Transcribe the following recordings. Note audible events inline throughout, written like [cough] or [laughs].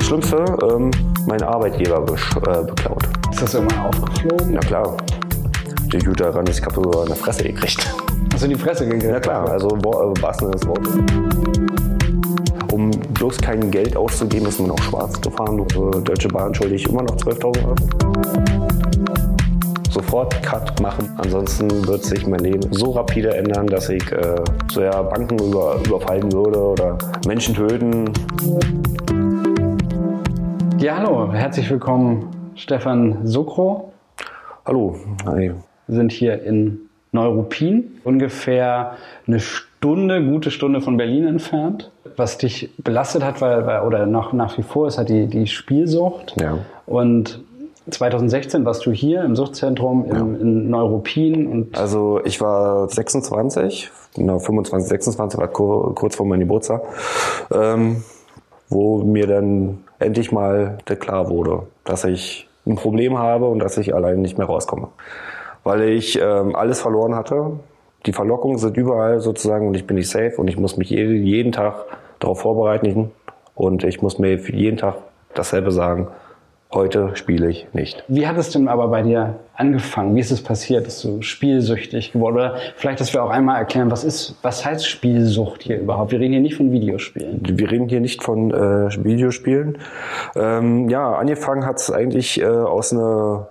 Das Schlimmste, ähm, mein Arbeitgeber äh, beklaut. Ist das irgendwann aufgeflogen? Na klar. Der Jute daran ist, ich habe sogar eine Fresse gekriegt. Hast du in die Fresse gekriegt? Na klar, also wo- äh, was denn das Wort? Um bloß kein Geld auszugeben, ist man auch schwarz gefahren. Äh, Deutsche Bahn schulde ich immer noch 12.000 Euro. Sofort Cut machen, ansonsten wird sich mein Leben so rapide ändern, dass ich äh, so ja Banken über, überfallen würde oder Menschen töten. Ja, hallo, herzlich willkommen, Stefan Sokro. Hallo, hi. Wir sind hier in Neuruppin, ungefähr eine Stunde, gute Stunde von Berlin entfernt. Was dich belastet hat, weil, weil oder noch nach wie vor ist halt die, die Spielsucht. Ja. Und 2016 warst du hier im Suchtzentrum in, in Neuruppin und Also ich war 26, genau 25, 26 war kur- kurz vor meinem Geburtstag, ähm, wo mir dann endlich mal klar wurde, dass ich ein Problem habe und dass ich allein nicht mehr rauskomme. Weil ich ähm, alles verloren hatte. Die Verlockungen sind überall sozusagen und ich bin nicht safe und ich muss mich jede, jeden Tag darauf vorbereiten und ich muss mir jeden Tag dasselbe sagen. Heute spiele ich nicht. Wie hat es denn aber bei dir angefangen? Wie ist es passiert? Bist du spielsüchtig geworden? Oder vielleicht, dass wir auch einmal erklären, was ist, was heißt Spielsucht hier überhaupt? Wir reden hier nicht von Videospielen. Wir reden hier nicht von äh, Videospielen. Ähm, ja, angefangen hat es eigentlich äh, aus einer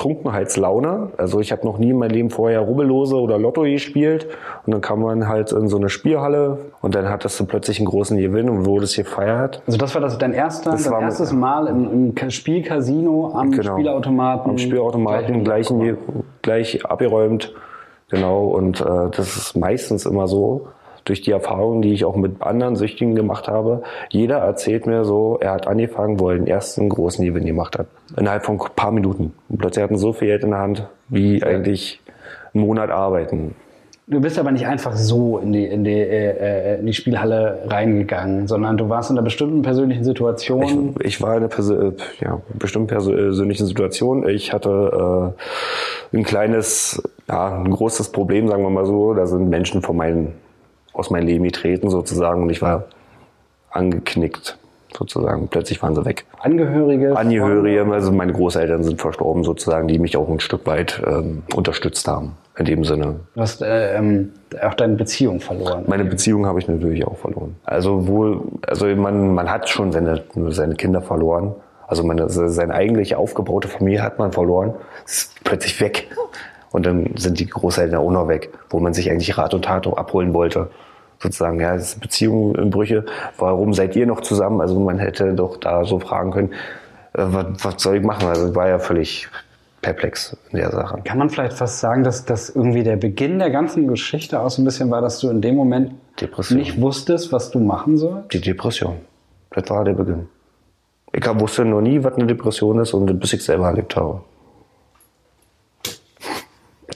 Trunkenheitslaune. Also ich habe noch nie in meinem Leben vorher Rubbellose oder Lotto gespielt. Und dann kam man halt in so eine Spielhalle und dann hattest du plötzlich einen großen Gewinn und wurde es gefeiert. Also das war das dein erster, Das war- erstes Mal im, im Spielcasino am Genau. Spielautomaten. Am Spielautomaten Gleich- gleich, gleich abgeräumt. Genau, und äh, das ist meistens immer so, durch die Erfahrungen, die ich auch mit anderen Süchtigen gemacht habe. Jeder erzählt mir so, er hat angefangen, wo er den ersten großen Gewinn gemacht hat. Innerhalb von ein paar Minuten. Und plötzlich hatten so viel Geld in der Hand, wie eigentlich einen Monat arbeiten. Du bist aber nicht einfach so in die, in die, äh, äh, in die Spielhalle reingegangen, sondern du warst in einer bestimmten persönlichen Situation. Ich, ich war in einer Persö ja, bestimmten persönlichen Situation. Ich hatte äh, ein kleines, ja, ein großes Problem, sagen wir mal so. Da sind Menschen von meinen, aus meinem Leben getreten sozusagen und ich war angeknickt sozusagen. Plötzlich waren sie weg. Angehörige. Angehörige, also meine Großeltern sind verstorben sozusagen, die mich auch ein Stück weit ähm, unterstützt haben. In dem Sinne. Du hast äh, ähm, auch deine Beziehung verloren. Meine Beziehung habe ich natürlich auch verloren. Also wohl, also man, man hat schon seine, seine Kinder verloren. Also meine, seine eigentlich aufgebaute Familie hat man verloren. Ist plötzlich weg. Und dann sind die Großeltern auch noch weg, wo man sich eigentlich Rat und Tat abholen wollte. Sozusagen, ja, es ist Beziehung in Brüche. Warum seid ihr noch zusammen? Also man hätte doch da so fragen können, äh, was, was soll ich machen? Also ich war ja völlig perplex in der Sache. Kann man vielleicht fast sagen, dass das irgendwie der Beginn der ganzen Geschichte auch so ein bisschen war, dass du in dem Moment Depression. nicht wusstest, was du machen sollst? Die Depression. Das war der Beginn. Ich wusste noch nie, was eine Depression ist und bis ich selber erlebt habe.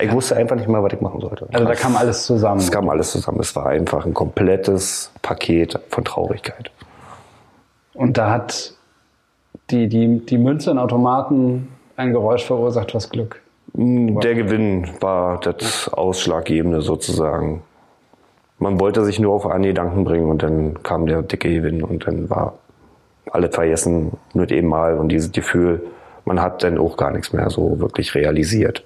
Ich wusste einfach nicht mal, was ich machen sollte. Also da kam alles zusammen. Es kam alles zusammen. Es war einfach ein komplettes Paket von Traurigkeit. Und da hat die, die, die Münze in Automaten ein Geräusch verursacht, was Glück. Der Gewinn war das Ausschlaggebende sozusagen. Man wollte sich nur auf einen Gedanken bringen und dann kam der dicke Gewinn und dann war alles vergessen mit eben mal und dieses Gefühl, man hat dann auch gar nichts mehr so wirklich realisiert.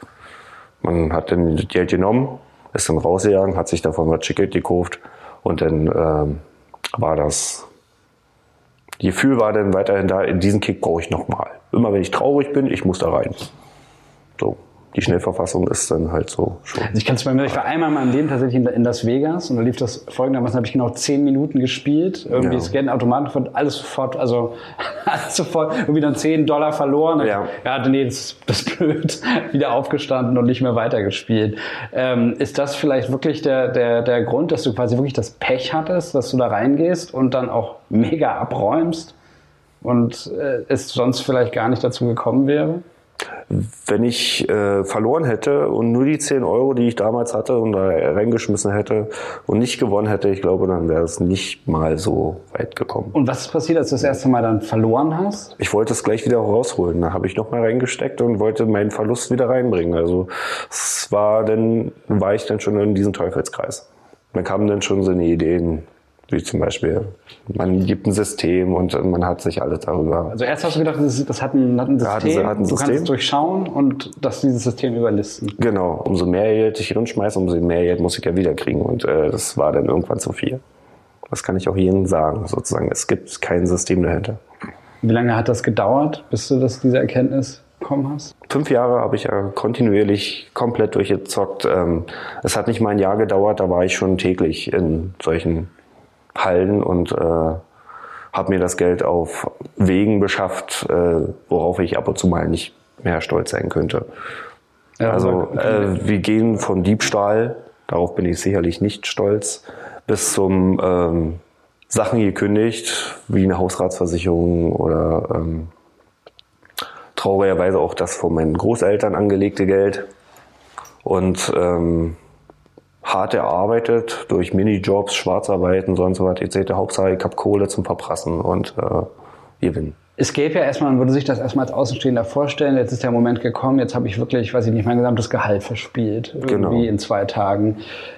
Man hat dann das Geld genommen, ist dann rausgegangen, hat sich davon was Ticket gekauft und dann ähm, war das Gefühl war dann weiterhin da, in diesen Kick brauche ich nochmal. Immer wenn ich traurig bin, ich muss da rein. So, die Schnellverfassung ist dann halt so schon. Also ich kann es mir, ich war einmal in meinem Leben tatsächlich in, Las Vegas und da lief das folgendermaßen, habe ich genau zehn Minuten gespielt, irgendwie Ja. Scannen, Automaten, von alles sofort, also [laughs] alles sofort, irgendwie dann 10 Dollar verloren. Ja. ja nee, das, das ist [laughs] blöd, wieder aufgestanden und nicht mehr weitergespielt. Ähm, ist das vielleicht wirklich der, der, der Grund, dass du quasi wirklich das Pech hattest, dass du da reingehst und dann auch mega abräumst und äh, es sonst vielleicht gar nicht dazu gekommen wäre? Wenn ich äh, verloren hätte und nur die 10 Euro, die ich damals hatte und da reingeschmissen hätte und nicht gewonnen hätte, ich glaube, dann wäre es nicht mal so weit gekommen. Und was ist passiert, als du das erste Mal dann verloren hast? Ich wollte es gleich wieder rausholen. Da habe ich noch mal reingesteckt und wollte meinen Verlust wieder reinbringen. Also es war dann, war ich dann schon in diesem Teufelskreis. Dann kamen dann schon so eine Ideen, Wie zum Beispiel, man gibt ein System und man hat sich alles darüber. Also erst hast du gedacht, das, das hat, ein, hat ein System, hat ein- hat ein du kannst System. es durchschauen und das dieses System überlisten. Genau, umso mehr Geld ich reinschmeiße, umso mehr Geld muss ich ja wiederkriegen. Und äh, das war dann irgendwann zu viel. Das kann ich auch jedem sagen, sozusagen. Es gibt kein System dahinter. Wie lange hat das gedauert, bis du das, diese Erkenntnis bekommen hast? Fünf Jahre habe ich ja kontinuierlich komplett durchgezockt. Ähm, es hat nicht mal ein Jahr gedauert, da war ich schon täglich in solchen Hallen und äh, habe mir das Geld auf Wegen beschafft, äh, worauf ich ab und zu mal nicht mehr stolz sein könnte. Ja, Also äh, wir gehen von Diebstahl, darauf bin ich sicherlich nicht stolz, bis zum ähm, Sachen gekündigt, wie eine Hausratsversicherung oder ähm, traurigerweise auch das von meinen Großeltern angelegte Geld und ähm, hart erarbeitet durch Minijobs, Schwarzarbeiten, sonst was etc. Hauptsache ich hab Kohle zum Verprassen und äh, gewinnen. Es gäbe ja erstmal, man würde sich das erstmal als Außenstehender vorstellen, jetzt ist der Moment gekommen, jetzt habe ich wirklich, weiß ich nicht, mein gesamtes Gehalt verspielt, irgendwie Genau. in zwei Tagen.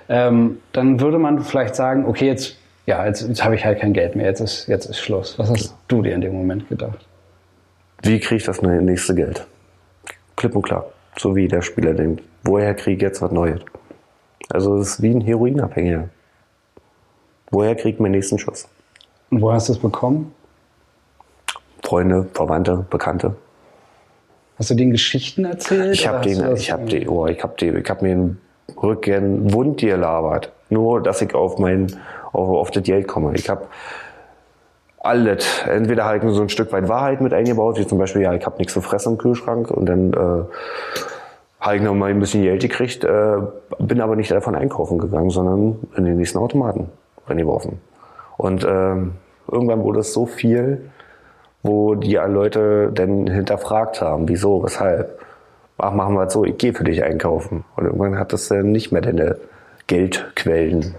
Ähm, dann würde man vielleicht sagen, okay, jetzt, ja, jetzt, jetzt habe ich halt kein Geld mehr, jetzt ist, jetzt ist Schluss. Was hast du dir in dem Moment gedacht? Wie kriege ich das nächste Geld? Klipp und klar. So wie der Spieler denkt. Woher kriege ich jetzt was Neues? Also es ist wie ein Heroinabhängiger. Woher kriege ich meinen nächsten Schuss? Und wo hast du es bekommen? Freunde, Verwandte, Bekannte. Hast du denen Geschichten erzählt? Ich habe den, ich habe die, oh, ich habe die, ich habe mir den Rücken wund gelabert. Nur, dass ich auf mein, auf, auf das Geld komme. Ich habe alles. Entweder halt nur so ein Stück weit Wahrheit mit eingebaut, wie zum Beispiel, ja, ich habe nichts zu fressen im Kühlschrank und dann äh, habe ich noch mal ein bisschen Geld gekriegt, äh, bin aber nicht davon einkaufen gegangen, sondern in den nächsten Automaten reingeworfen. Und ähm, irgendwann wurde es so viel, wo die Leute dann hinterfragt haben, wieso, weshalb. Ach, machen wir es so, ich gehe für dich einkaufen. Und irgendwann hat das dann nicht mehr deine Geldquellen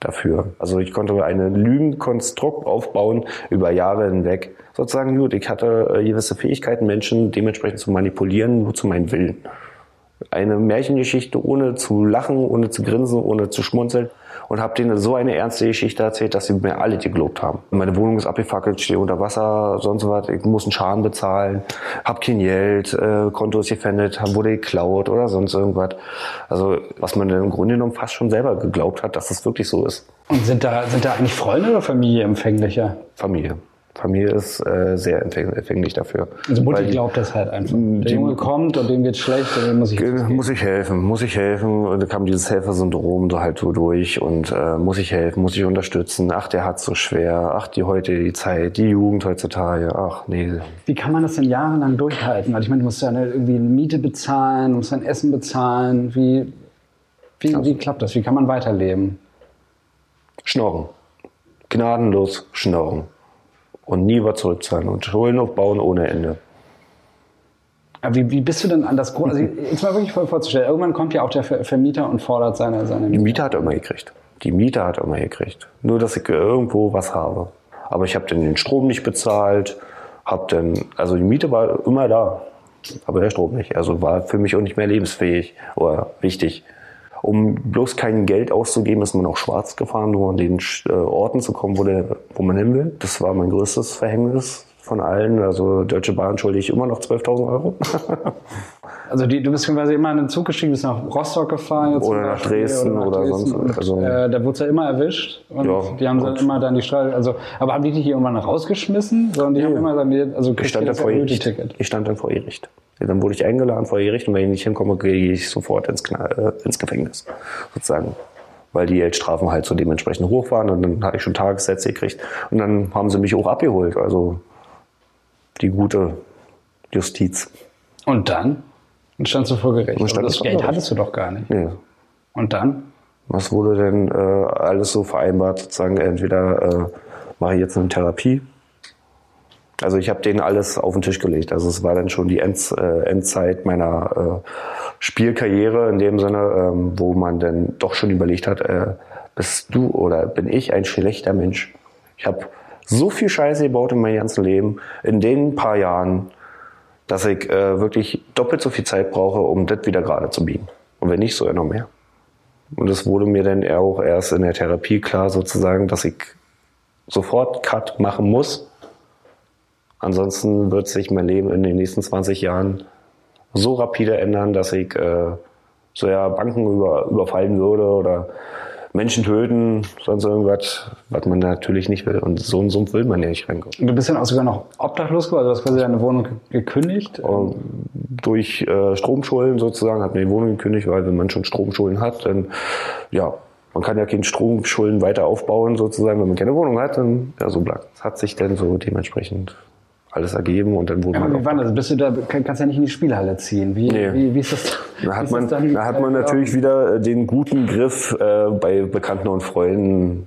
dafür. Also ich konnte ein Lügenkonstrukt aufbauen über Jahre hinweg. Sozusagen, gut, ich hatte äh, gewisse Fähigkeiten, Menschen dementsprechend zu manipulieren, nur zu meinem Willen. Eine Märchengeschichte ohne zu lachen, ohne zu grinsen, ohne zu schmunzeln und habe denen so eine ernste Geschichte erzählt, dass sie mir alle geglaubt haben. Meine Wohnung ist abgefackelt, stehe unter Wasser, sonst was, ich muss einen Schaden bezahlen, hab kein Geld, äh, Konto ist gefändet, wurde geklaut oder sonst irgendwas. Also was man dann im Grunde genommen fast schon selber geglaubt hat, dass es wirklich so ist. Und sind da, sind da eigentlich Freunde oder Familie empfänglicher? Familie. Familie ist äh, sehr empfäng- empfänglich dafür. Also Mutti Weil glaubt das halt einfach. Der die- Junge kommt und dem geht's schlecht und dem muss ich Äh, Muss ich helfen, muss ich helfen. Und da kam dieses Helfersyndrom so halt so durch und äh, muss ich helfen, muss ich unterstützen. Ach, der hat's so schwer. Ach, die heute, die Zeit, die Jugend heutzutage. Ach, nee. Wie kann man das denn jahrelang durchhalten? Weil ich meine, du musst ja ne, irgendwie eine Miete bezahlen, du musst dein Essen bezahlen. Wie, wie, wie klappt das? Wie kann man weiterleben? Schnorren. Gnadenlos schnorren. Und nie was zurückzahlen und Schulden aufbauen ohne Ende. Aber wie, wie bist du denn an das Grund? Also jetzt mal wirklich voll vorzustellen. Irgendwann kommt ja auch der Ver- Vermieter und fordert seine, seine Die Miete hat er immer gekriegt. Die Miete hat er immer gekriegt. Nur, dass ich irgendwo was habe. Aber ich habe dann den Strom nicht bezahlt. Hab dann, also die Miete war immer da. Aber der Strom nicht. Also war für mich auch nicht mehr lebensfähig oder wichtig. Um bloß kein Geld auszugeben, ist man auch schwarz gefahren, nur an den äh, Orten zu kommen, wo, der, wo man hin will. Das war mein größtes Verhängnis von allen. Also Deutsche Bahn schulde ich immer noch 12.000 Euro. [laughs] Also die, du bist quasi immer in den Zug gestiegen, bist nach Rostock gefahren. Oder nach Dresden nach oder Dresden. sonst- Und, also- äh, da wurde ja immer erwischt. Und Ja, die haben dann und- immer dann die Straße, also, aber haben die dich irgendwann rausgeschmissen? Sondern die haben Ja. immer dann, also Ich stand das vor. Ticket. Ich stand dann vor Gericht. Dann wurde ich eingeladen vor Gericht und wenn ich nicht hinkomme, gehe ich sofort ins, Kna- äh, ins Gefängnis, sozusagen. Weil die Geldstrafen halt so dementsprechend hoch waren und dann hatte ich schon Tagessätze gekriegt und dann haben sie mich auch abgeholt. Also die gute Justiz. Und dann? Und standst du vor Gericht. Und das Geld Gericht. hattest du doch gar nicht. Ja. Und dann? Was wurde denn äh, alles so vereinbart? Sozusagen entweder äh, mache ich jetzt eine Therapie. Also ich habe denen alles auf den Tisch gelegt. Also es war dann schon die End, äh, Endzeit meiner äh, Spielkarriere in dem Sinne, ähm, wo man dann doch schon überlegt hat, äh, bist du oder bin ich ein schlechter Mensch? Ich habe so viel Scheiße gebaut in meinem ganzen Leben, in den paar Jahren, dass ich äh, wirklich doppelt so viel Zeit brauche, um das wieder gerade zu biegen. Und wenn nicht, so noch mehr. Und es wurde mir dann auch erst in der Therapie klar, sozusagen, dass ich sofort Cut machen muss. Ansonsten wird sich mein Leben in den nächsten 20 Jahren so rapide ändern, dass ich äh, so ja Banken über, überfallen würde oder Menschen töten, sonst irgendwas, was man natürlich nicht will. Und so einen Sumpf will man ja nicht reinkommen. Du bist dann auch sogar noch obdachlos geworden, also du hast quasi deine Wohnung gekündigt? Und durch äh, Stromschulden sozusagen hat man die Wohnung gekündigt, weil wenn man schon Stromschulden hat, dann ja, man kann ja keine Stromschulden weiter aufbauen sozusagen, wenn man keine Wohnung hat, dann ja so bleibt. Das hat sich dann so dementsprechend alles ergeben und dann wurde Ja, man wie war das? Bist du da, kann- kannst ja nicht in die Spielhalle ziehen. Wie, Nee. wie, wie ist das? Da hat man, da hat man Äh, natürlich wieder äh, den guten Griff äh, bei Bekannten und Freunden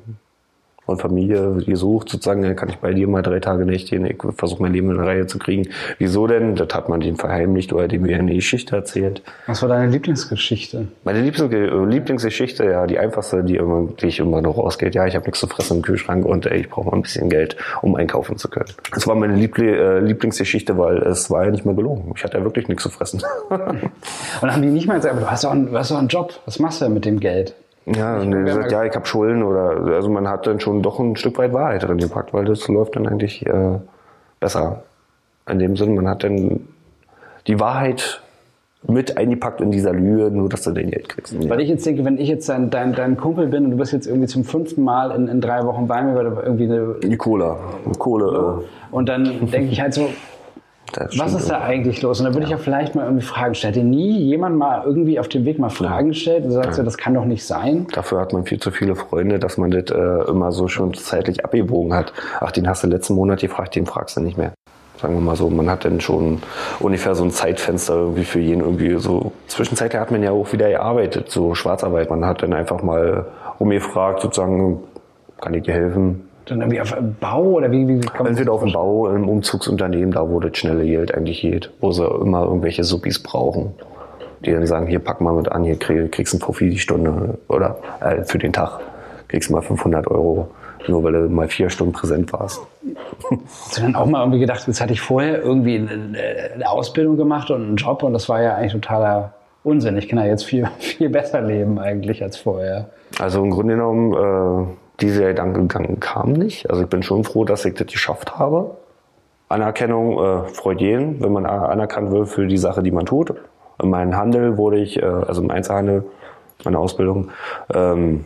und Familie gesucht, sozusagen, kann ich bei dir mal drei Tage nicht gehen, ich versuche mein Leben in Reihe zu kriegen. Wieso denn? Das hat man den verheimlicht oder dem mir eine Geschichte erzählt. Was war deine Lieblingsgeschichte? Meine äh, Lieblingsgeschichte, ja, die einfachste, die, immer, die ich immer noch rausgeht, ja, ich habe nichts zu fressen im Kühlschrank und ey, ich brauche mal ein bisschen Geld, um einkaufen zu können. Das war meine Liebli äh, Lieblingsgeschichte, weil es war ja nicht mehr gelogen. Ich hatte ja wirklich nichts zu fressen. [laughs] Und dann haben die nicht mal gesagt, aber du hast doch einen, du hast doch einen Job. Was machst du denn mit dem Geld? Ja, und er gesagt, ja, ich habe Schulden oder also man hat dann schon doch ein Stück weit Wahrheit drin gepackt, weil das läuft dann eigentlich äh, besser. In dem Sinne, man hat dann die Wahrheit mit eingepackt in dieser Lüge, nur dass du dein Geld kriegst. Ja. Weil ich jetzt denke, wenn ich jetzt dein, dein, dein Kumpel bin und du bist jetzt irgendwie zum fünften Mal in, in drei Wochen bei mir, weil du irgendwie eine, Die Cola. Kohle. und dann denke ich halt so, Äh, was ist da eigentlich los? Und dann würde ich ja vielleicht mal irgendwie Fragen stellen. Hat dir nie jemand mal irgendwie auf dem Weg mal Fragen gestellt und sagst du, das kann doch nicht sein? Dafür hat man viel zu viele Freunde, dass man das äh, immer so schon zeitlich abgebogen hat. Ach, den hast du letzten Monat gefragt, den fragst du nicht mehr. Sagen wir mal so, man hat dann schon ungefähr so ein Zeitfenster irgendwie für jeden irgendwie so. Zwischenzeitlich hat man ja auch wieder gearbeitet, so Schwarzarbeit. Man hat dann einfach mal umgefragt, sozusagen, kann ich dir helfen? Dann irgendwie auf einem Bau oder wie, wie kann man Entweder auf dem Bau, im Umzugsunternehmen, da wo das schnelle Geld eigentlich geht, wo sie immer irgendwelche Suppis brauchen. Die dann sagen, hier pack mal mit an, hier krieg, kriegst einen Profi die Stunde oder äh, für den Tag kriegst du mal 500 Euro, nur weil du mal vier Stunden präsent warst. Hast du dann auch mal irgendwie gedacht, jetzt hatte ich vorher irgendwie eine, eine Ausbildung gemacht und einen Job und das war ja eigentlich totaler Unsinn. Ich kann ja jetzt viel, [laughs] viel besser leben eigentlich als vorher. Also im Grunde genommen, äh, dieser Gedankengang kam nicht. Also ich bin schon froh, dass ich das geschafft habe. Anerkennung äh, freut jeden, wenn man anerkannt wird für die Sache, die man tut. In meinem Handel wurde ich, äh, also im Einzelhandel, meine Ausbildung, ähm,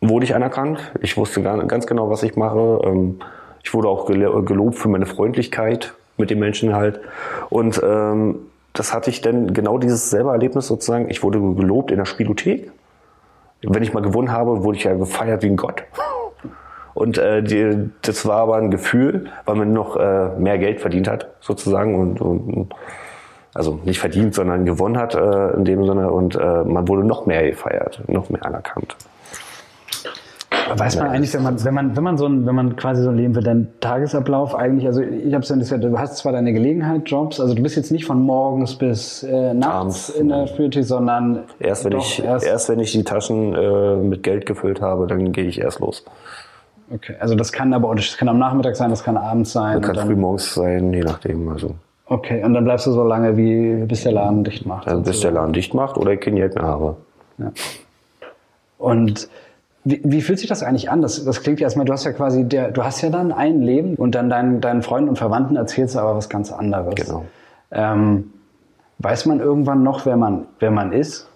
wurde ich anerkannt. Ich wusste ganz genau, was ich mache. Ähm, ich wurde auch gelobt für meine Freundlichkeit mit den Menschen halt. Und ähm, das hatte ich dann genau dieses selbe Erlebnis sozusagen. Ich wurde gelobt in der Spielothek. Wenn ich mal gewonnen habe, wurde ich ja gefeiert wie ein Gott. Und äh, die, das war aber ein Gefühl, weil man noch äh, mehr Geld verdient hat, sozusagen. Und, und also nicht verdient, sondern gewonnen hat äh, in dem Sinne. Und äh, man wurde noch mehr gefeiert, noch mehr anerkannt. Weiß man eigentlich, wenn man, wenn man, wenn man so ein, wenn man quasi so ein Leben wird, dein Tagesablauf eigentlich, also ich habe es ja nicht gesagt, du hast zwar deine Gelegenheit, Jobs, also du bist jetzt nicht von morgens bis äh, nachts Abends, in der Spiritualität, sondern Erst wenn, doch ich, erst, erst wenn ich die Taschen äh, mit Geld gefüllt habe, dann gehe ich erst los. okay, also das kann aber, das kann am Nachmittag sein, das kann abends sein. Kann und früh dann, morgens sein, je nachdem. Also, okay, und dann bleibst du so lange, wie bis der Laden dicht macht. also bis der Laden dicht macht oder ich kein Geld mehr habe. Und wie, wie fühlt sich das eigentlich an? Das, das klingt ja erstmal, du hast ja quasi, der, du hast ja dann ein Leben und dann deinen, deinen Freunden und Verwandten erzählst du aber was ganz anderes. Genau. Ähm, weiß man irgendwann noch, wer man, wer man ist?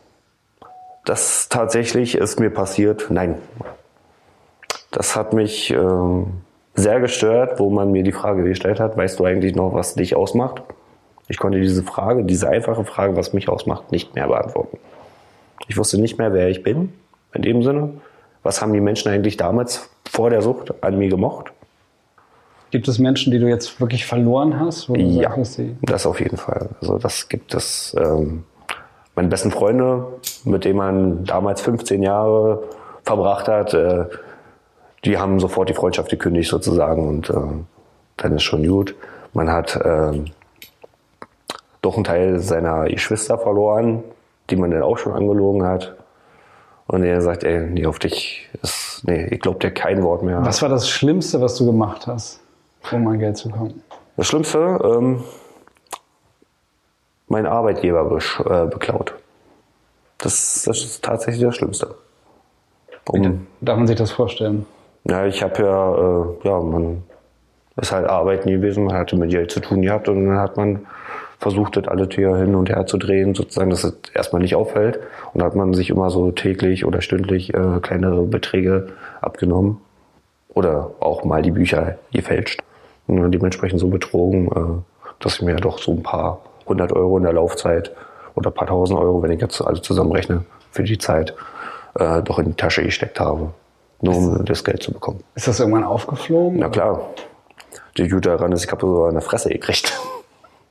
Das tatsächlich ist mir passiert. Nein. Das hat mich ähm, sehr gestört, wo man mir die Frage gestellt hat, weißt du eigentlich noch, was dich ausmacht? Ich konnte diese Frage, diese einfache Frage, was mich ausmacht, nicht mehr beantworten. Ich wusste nicht mehr, wer ich bin, in dem Sinne. Was haben die Menschen eigentlich damals vor der Sucht an mir gemocht? Gibt es Menschen, die du jetzt wirklich verloren hast? Ja, sagst, das auf jeden Fall. Also das gibt es. Ähm, meine besten Freunde, mit denen man damals 15 Jahre verbracht hat, äh, die haben sofort die Freundschaft gekündigt sozusagen und äh, dann ist schon gut. Man hat ähm, doch einen Teil seiner Geschwister verloren, die man dann auch schon angelogen hat. Und er sagt, ey, nee, auf dich ist, nee, ich glaub dir kein Wort mehr. Was war das Schlimmste, was du gemacht hast, um an Geld zu kommen? Das Schlimmste, ähm, mein Arbeitgeber besch- äh, beklaut. Das, das ist tatsächlich das Schlimmste. Um, Darf man sich das vorstellen? Ja, ich habe ja, äh, ja, man ist halt arbeiten gewesen, man hatte mit Geld zu tun gehabt und dann hat man versucht, das alle hier hin und her zu drehen, sozusagen, dass es erstmal nicht auffällt. Und da hat man sich immer so täglich oder stündlich äh, kleinere Beträge abgenommen. Oder auch mal die Bücher gefälscht. Und dementsprechend so betrogen, äh, dass ich mir ja doch so ein paar hundert Euro in der Laufzeit oder ein paar tausend Euro, wenn ich jetzt alles zusammenrechne, für die Zeit, äh, doch in die Tasche gesteckt habe. Nur um das Geld zu bekommen. Ist das irgendwann aufgeflogen? Na klar. Die Gute daran ist, ich habe so eine Fresse gekriegt.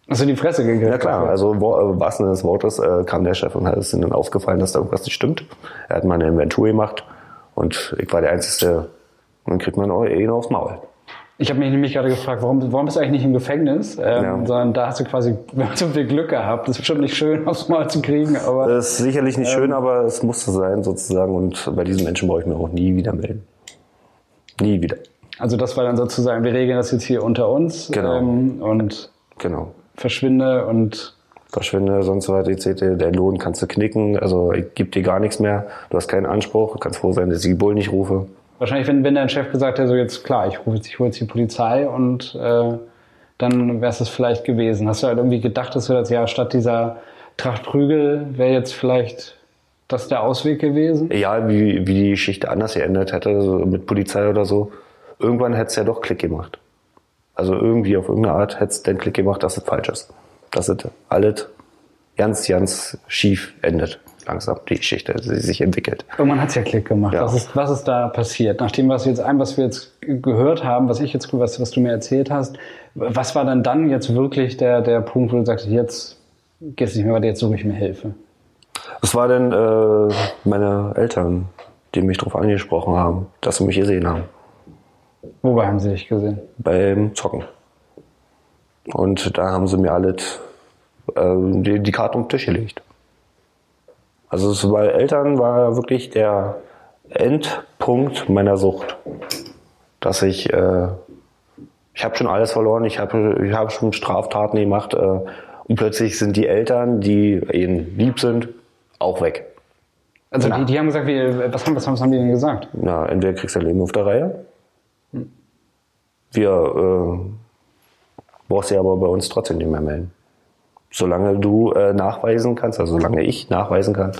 Hast du die Fresse gekriegt? Ja klar, also wo, äh, was des Wortes äh, kam der Chef und hat es ihnen aufgefallen, dass da irgendwas nicht stimmt. Er hat mal eine Inventur gemacht und ich war der Einzige, und dann kriegt man eh aufs Maul. Ich habe mich nämlich gerade gefragt, warum, warum bist du eigentlich nicht im Gefängnis? Ähm, Ja. Sondern da hast du quasi [laughs] so viel Glück gehabt. Das ist bestimmt nicht schön, [laughs] aufs Mal zu kriegen, aber Das ist sicherlich nicht schön, aber es musste sein sozusagen und bei diesen Menschen brauche ich mir auch nie wieder melden. Nie wieder. also das war dann sozusagen, wir regeln das jetzt hier unter uns Genau. ähm, und Genau. Verschwinde und Verschwinde, sonst was, etc. Der Lohn kannst du knicken, also ich gebe dir gar nichts mehr. Du hast keinen Anspruch, du kannst froh sein, dass ich die Bullen nicht rufe. wahrscheinlich, wenn, wenn dein Chef gesagt hätte, so jetzt klar, ich rufe jetzt, ich hole jetzt die Polizei und äh, dann wäre es das vielleicht gewesen. Hast du halt irgendwie gedacht, dass du das ja statt dieser Tracht Prügel wäre jetzt vielleicht das der Ausweg gewesen? Egal, wie, wie die Geschichte anders geändert hätte, so mit Polizei oder so, irgendwann hätte es ja doch Klick gemacht. Also irgendwie auf irgendeine Art hätte es den Klick gemacht, dass es falsch ist. Dass es alles ganz, ganz schief endet. Langsam die Geschichte, die sich entwickelt. Irgendwann hat's ja Klick gemacht. Ja. Was, ist, was ist da passiert? Nachdem was wir jetzt ein, was wir jetzt gehört haben, was ich jetzt, was, was du mir erzählt hast, was war dann dann jetzt wirklich der, der Punkt, wo du sagst, jetzt geht's nicht mehr weiter, jetzt suche ich mir Hilfe? Es war dann äh, meine Eltern, die mich darauf angesprochen haben, dass sie mich gesehen haben. Wobei haben sie dich gesehen? beim Zocken. Und da haben sie mir alles äh, die, die Karte auf den Tisch gelegt. Also es bei Eltern war wirklich der Endpunkt meiner Sucht. Dass ich, äh, ich habe schon alles verloren, ich habe ich hab schon Straftaten gemacht äh, und plötzlich sind die Eltern, die ihnen lieb sind, auch weg. Also die, die haben gesagt, wie, was, haben, was, haben, die denn gesagt? Na, entweder kriegst du dein Leben auf der Reihe. Wir äh, brauchst du aber bei uns trotzdem nicht mehr melden. Solange du äh, nachweisen kannst, also solange ich nachweisen kann,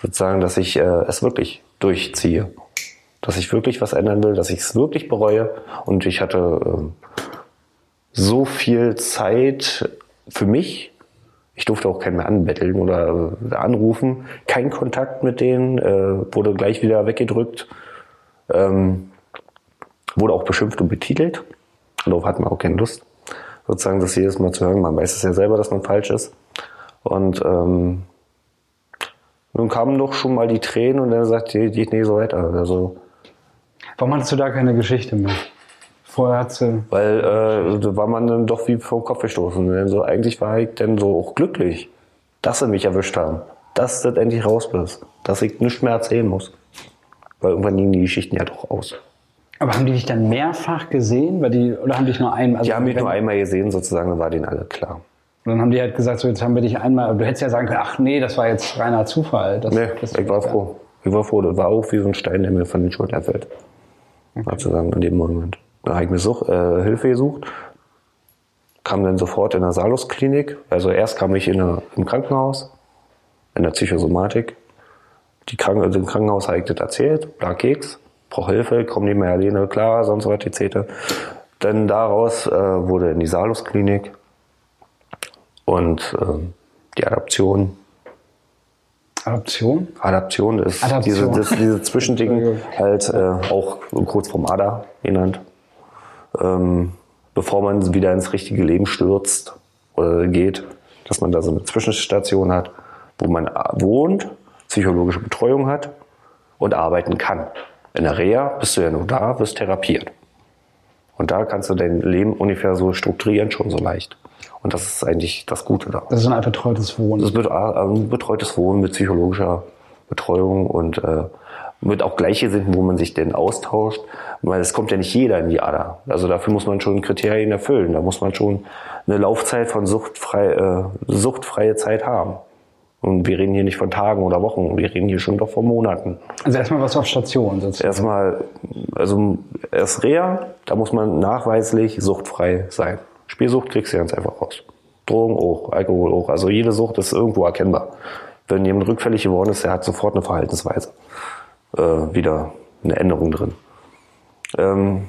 sozusagen, dass ich äh, es wirklich durchziehe. Dass ich wirklich was ändern will, dass ich es wirklich bereue. Und ich hatte ähm, so viel Zeit für mich. Ich durfte auch keinen mehr anbetteln oder äh, anrufen. Kein Kontakt mit denen, äh, wurde gleich wieder weggedrückt. Ähm, wurde auch beschimpft und betitelt. Darauf hat man auch keine Lust, sozusagen das jedes Mal zu hören. Man weiß es ja selber, dass man falsch ist. Und ähm, nun kamen doch schon mal die Tränen und dann sagt die, geht nicht so weiter. Also, Warum hattest du da keine Geschichte mehr? Vorher hat sie. weil äh, da war man dann doch wie vom Kopf gestoßen. Dann so, eigentlich war ich dann so auch glücklich, dass sie mich erwischt haben. Dass das endlich raus ist. Dass ich nichts mehr erzählen muss. Weil irgendwann liegen die Geschichten ja doch aus. Aber haben die dich dann mehrfach gesehen? Weil die, oder haben dich nur einmal? Also Die haben mich nur einmal gesehen, sozusagen, dann war denen alle klar. Und dann haben die halt gesagt, so jetzt haben wir dich einmal. Du hättest ja sagen können, ach nee, das war jetzt reiner Zufall. Das, Nee, das ich war froh. Ich war froh. Das war auch wie so ein Stein, der mir von den Schultern fällt. Sozusagen in dem Moment. Da habe ich mir Such, äh, Hilfe gesucht. Kam dann sofort in der Salus-Klinik. Also erst kam ich in der, im Krankenhaus, in der Psychosomatik. Die Kranken, also im Krankenhaus habe ich das erzählt, bla Keks, brauche Hilfe, komme nicht mehr alleine klar, sonst was, etc. Dann daraus äh, wurde in die Salus-Klinik und ähm, die Adaption Adoption? Adaption ist Adaption. diese, diese Zwischending, [laughs] halt äh, auch kurz vorm ADA genannt. Ähm, bevor man wieder ins richtige Leben stürzt oder geht, dass man da so eine Zwischenstation hat, wo man a- wohnt, psychologische Betreuung hat und arbeiten kann. In der Reha bist du ja nur da, wirst therapiert. Und da kannst du dein Leben ungefähr so strukturieren, schon so leicht. Und das ist eigentlich das Gute da. Das ist ein betreutes Wohnen. Das wird äh, betreutes Wohnen mit psychologischer Betreuung und äh, mit auch Gleichgesinnten, wo man sich denn austauscht. Weil es kommt ja nicht jeder in die ADA. Also dafür muss man schon Kriterien erfüllen. Da muss man schon eine Laufzeit von suchtfrei, äh, suchtfreie Zeit haben. Und wir reden hier nicht von Tagen oder Wochen, wir reden hier schon doch von Monaten. Also erstmal was auf Station sozusagen. Erstmal, also erst Reha, da muss man nachweislich suchtfrei sein. Spielsucht kriegst du ganz einfach raus. Drogen auch, Alkohol auch. Also jede Sucht ist irgendwo erkennbar. Wenn jemand rückfällig geworden ist, der hat sofort eine Verhaltensweise. Äh, wieder eine Änderung drin. Ähm,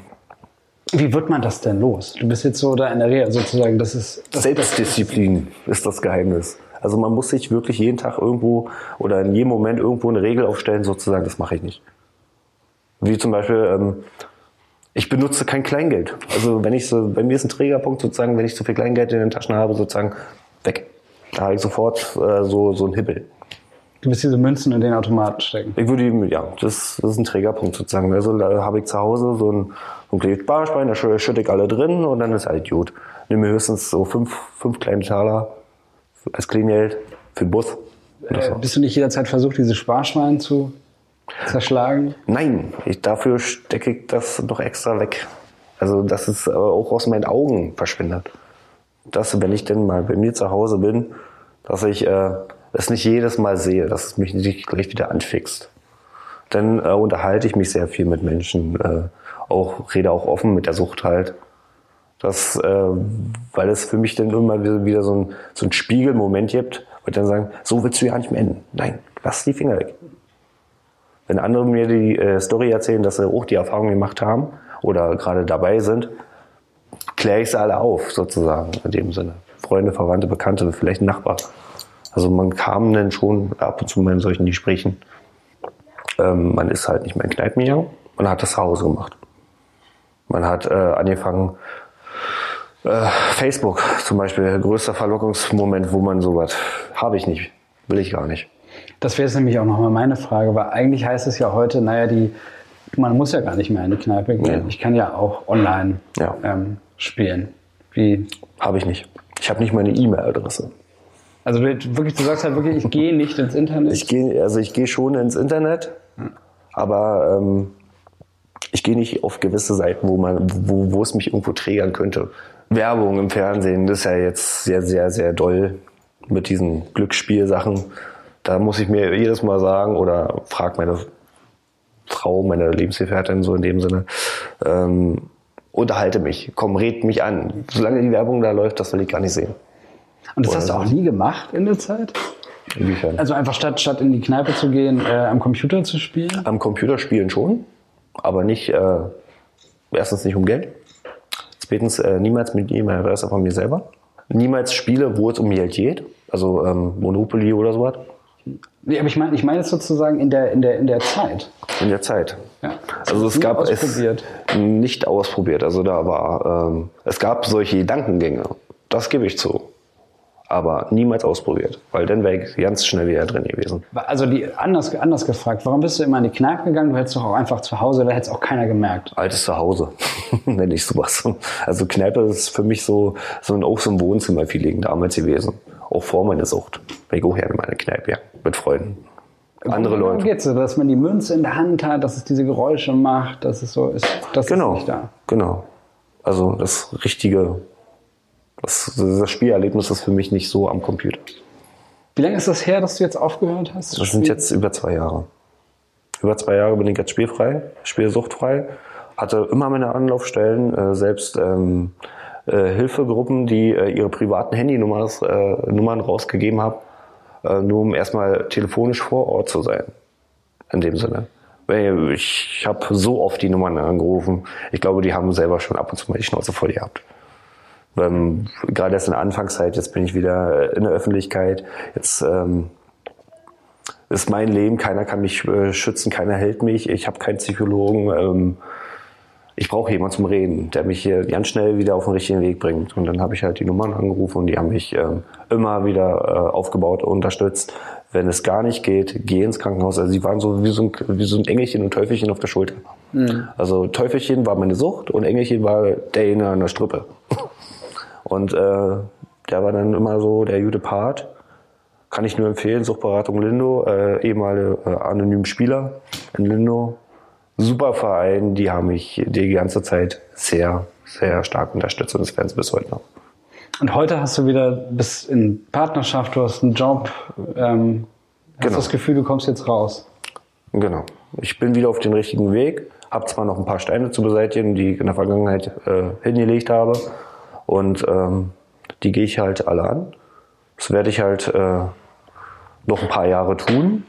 Wie wird man das denn los? Du bist jetzt so da in der Reha sozusagen, das ist... Das Selbstdisziplin ist das Geheimnis. Also man muss sich wirklich jeden Tag irgendwo oder in jedem Moment irgendwo eine Regel aufstellen, sozusagen, das mache ich nicht. Wie zum Beispiel, ähm, ich benutze kein Kleingeld. Also wenn ich so, bei mir ist ein Trägerpunkt sozusagen, wenn ich zu viel Kleingeld in den Taschen habe, sozusagen, weg. Da habe ich sofort äh, so, so einen Hibbel. Du bist diese Münzen in den Automaten stecken. Ich würde ihm, ja, das, das ist ein Trägerpunkt sozusagen. Also da habe ich zu Hause so ein, so ein kleines Sparschwein, da schü- schütte ich alle drin und dann ist halt gut. Nimm mir höchstens so fünf, fünf kleine Taler als Kleingeld für den Bus. Äh, bist du nicht jederzeit versucht, dieses Sparschwein zu zerschlagen? Nein, ich, dafür stecke ich das doch extra weg. Also, dass es auch aus meinen Augen verschwindet. Dass, wenn ich denn mal bei mir zu Hause bin, dass ich äh, es nicht jedes Mal sehe, dass es mich nicht gleich wieder anfixt. Dann äh, unterhalte ich mich sehr viel mit Menschen, äh, auch rede auch offen mit der Sucht halt. Das, äh, weil es für mich dann immer wieder, so, ein, so ein Spiegelmoment gibt, wo ich dann sagen, so willst du ja nicht mehr enden. Nein, lass die Finger weg. Wenn andere mir die äh, Story erzählen, dass sie auch die Erfahrung gemacht haben oder gerade dabei sind, kläre ich sie alle auf, sozusagen, in dem Sinne. Freunde, Verwandte, Bekannte, vielleicht ein Nachbar. Also man kam dann schon ab und zu mal in solchen Gesprächen. Ähm, man ist halt nicht mehr in Kneipen gegangen, man hat das zu Hause gemacht. Man hat äh, angefangen, äh, Facebook zum Beispiel, größter Verlockungsmoment, wo man sowas, habe ich nicht, will ich gar nicht. Das wäre jetzt nämlich auch nochmal meine Frage, weil eigentlich heißt es ja heute, naja, die, man muss ja gar nicht mehr in die Kneipe gehen. Ja. Ich kann ja auch online Ja. ähm, spielen. Wie, Habe ich nicht. Ich habe nicht meine E-Mail-Adresse. also wirklich, du sagst halt wirklich, ich gehe nicht ins Internet. Ich gehe, also ich gehe schon ins Internet, aber ähm, ich gehe nicht auf gewisse Seiten, wo man, wo, wo es mich irgendwo triggern könnte. Werbung im Fernsehen, das ist ja jetzt sehr, sehr, sehr doll mit diesen Glücksspielsachen. Da muss ich mir jedes Mal sagen oder frag meine Frau, meine Lebensgefährtin so in dem Sinne, ähm, unterhalte mich, komm, red mich an. Solange die Werbung da läuft, das will ich gar nicht sehen. Und das hast du auch nie gemacht in der Zeit? Inwiefern? Also einfach statt, statt in die Kneipe zu gehen, äh, am Computer zu spielen? Am Computer spielen schon, aber nicht, äh, erstens nicht um Geld. Zweitens äh, niemals mit E-Mail-Adresse von mir selber. Niemals Spiele, wo es um Geld geht. Also ähm, Monopoly oder sowas. Nee, aber ich meine ich meine jetzt sozusagen in der, in der, in der Zeit. In der Zeit. Ja. Also es gab ausprobiert. es nicht ausprobiert. Also da war, ähm, es gab solche Gedankengänge. Das gebe ich zu. Aber niemals ausprobiert. Weil dann wäre ich ganz schnell wieder drin gewesen. Also die, anders, anders gefragt, warum bist du immer in die Kneipe gegangen? Du hättest doch auch einfach zu Hause, da hätte es auch keiner gemerkt. Altes Zuhause, [laughs] nenne ich sowas. Also Kneipe ist für mich so, so ein, auch so ein Wohnzimmer-Feeling damals gewesen. Auch vor meiner Sucht. Weil ich auch gerne meine Kneipe, ja, mit Freunden. Andere Darum Leute. geht's so, dass man die Münze in der Hand hat, dass es diese Geräusche macht, dass es so ist. Das Genau, ist nicht da. genau. Also das richtige, das, das Spielerlebnis ist für mich nicht so am Computer. Wie lange ist das her, dass du jetzt aufgehört hast? Das sind jetzt über zwei Jahre. Über zwei Jahre bin ich jetzt spielfrei, spielsuchtfrei. Hatte immer meine Anlaufstellen, äh, selbst ähm, äh, Hilfegruppen, die äh, ihre privaten Handynummern äh, Nummern rausgegeben haben, äh, nur um erstmal telefonisch vor Ort zu sein. In dem Sinne. Ich habe so oft die Nummern angerufen. Ich glaube, die haben selber schon ab und zu mal die Schnauze voll gehabt. Ähm, gerade erst in der Anfangszeit, jetzt bin ich wieder in der Öffentlichkeit. Jetzt ähm, ist mein Leben, keiner kann mich äh, schützen, keiner hält mich, ich habe keinen Psychologen. Ähm, ich brauche jemanden zum Reden, der mich hier ganz schnell wieder auf den richtigen Weg bringt. Und dann habe ich halt die Nummern angerufen und die haben mich ähm, immer wieder äh, aufgebaut und unterstützt. Wenn es gar nicht geht, geh ins Krankenhaus. Also sie waren so wie so ein, wie so ein Engelchen und Teufelchen auf der Schulter. Also Teufelchen war meine Sucht und Engelchen war derjenige an der Strippe. Und äh, der war dann immer so der gute Part. Kann ich nur empfehlen, Suchtberatung Lindo, äh, ehemalige äh, anonym Spieler in Lindo. Super Verein, die haben mich die ganze Zeit sehr, sehr stark unterstützt und das werden sie bis heute noch. Und heute hast du wieder bis in Partnerschaft, du hast einen Job, ähm, hast Genau. das Gefühl, du kommst jetzt raus. Genau. Ich bin wieder auf dem richtigen Weg, habe zwar noch ein paar Steine zu beseitigen, die ich in der Vergangenheit äh, hingelegt habe. Und ähm, die gehe ich halt alle an. Das werde ich halt äh, noch ein paar Jahre tun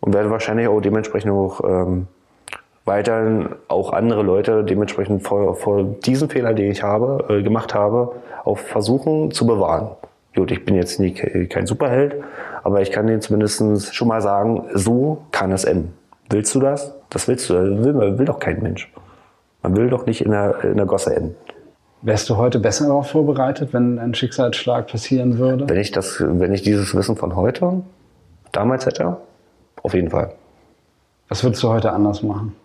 und werde wahrscheinlich auch dementsprechend auch ähm, weiterhin auch andere Leute dementsprechend vor, vor diesen Fehler, den ich habe, äh, gemacht habe, auch versuchen zu bewahren. Gut, ich bin jetzt nie ke- kein Superheld, aber ich kann denen zumindest schon mal sagen, so kann es enden. Willst du das? Das willst du. Das will, will doch kein Mensch. Man will doch nicht in der, in der Gosse enden. Wärst du heute besser darauf vorbereitet, wenn ein Schicksalsschlag passieren würde? Wenn ich das, wenn ich dieses Wissen von heute damals hätte, auf jeden Fall. Was würdest du heute anders machen?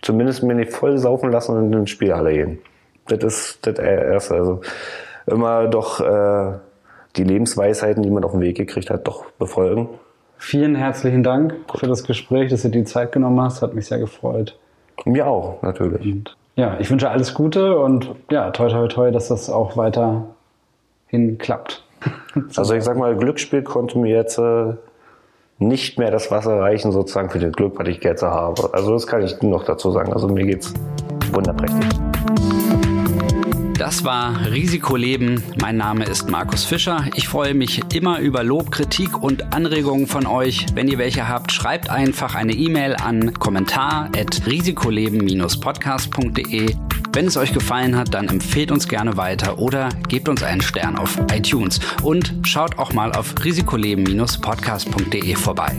Zumindest mir nicht voll saufen lassen und in die Spielhalle gehen. Das ist das erste. Also immer doch äh, die Lebensweisheiten, die man auf den Weg gekriegt hat, doch befolgen. Vielen herzlichen Dank für das Gespräch, dass du dir die Zeit genommen hast. Hat mich sehr gefreut. Mir auch, natürlich. Und ja, ich wünsche alles Gute und ja, toi toi toi, dass das auch weiterhin klappt. [laughs] Also ich sag mal, Glücksspiel konnte mir jetzt äh, nicht mehr das Wasser reichen, sozusagen für das Glück, was ich jetzt habe. Also das kann ich noch dazu sagen. Also mir geht's wunderprächtig. Das war Risikoleben. Mein Name ist Markus Fischer. Ich freue mich immer über Lob, Kritik und Anregungen von euch. Wenn ihr welche habt, schreibt einfach eine E-Mail an kommentar@risikoleben-podcast.de. Wenn es euch gefallen hat, dann empfehlt uns gerne weiter oder gebt uns einen Stern auf iTunes und schaut auch mal auf risikoleben-podcast.de vorbei.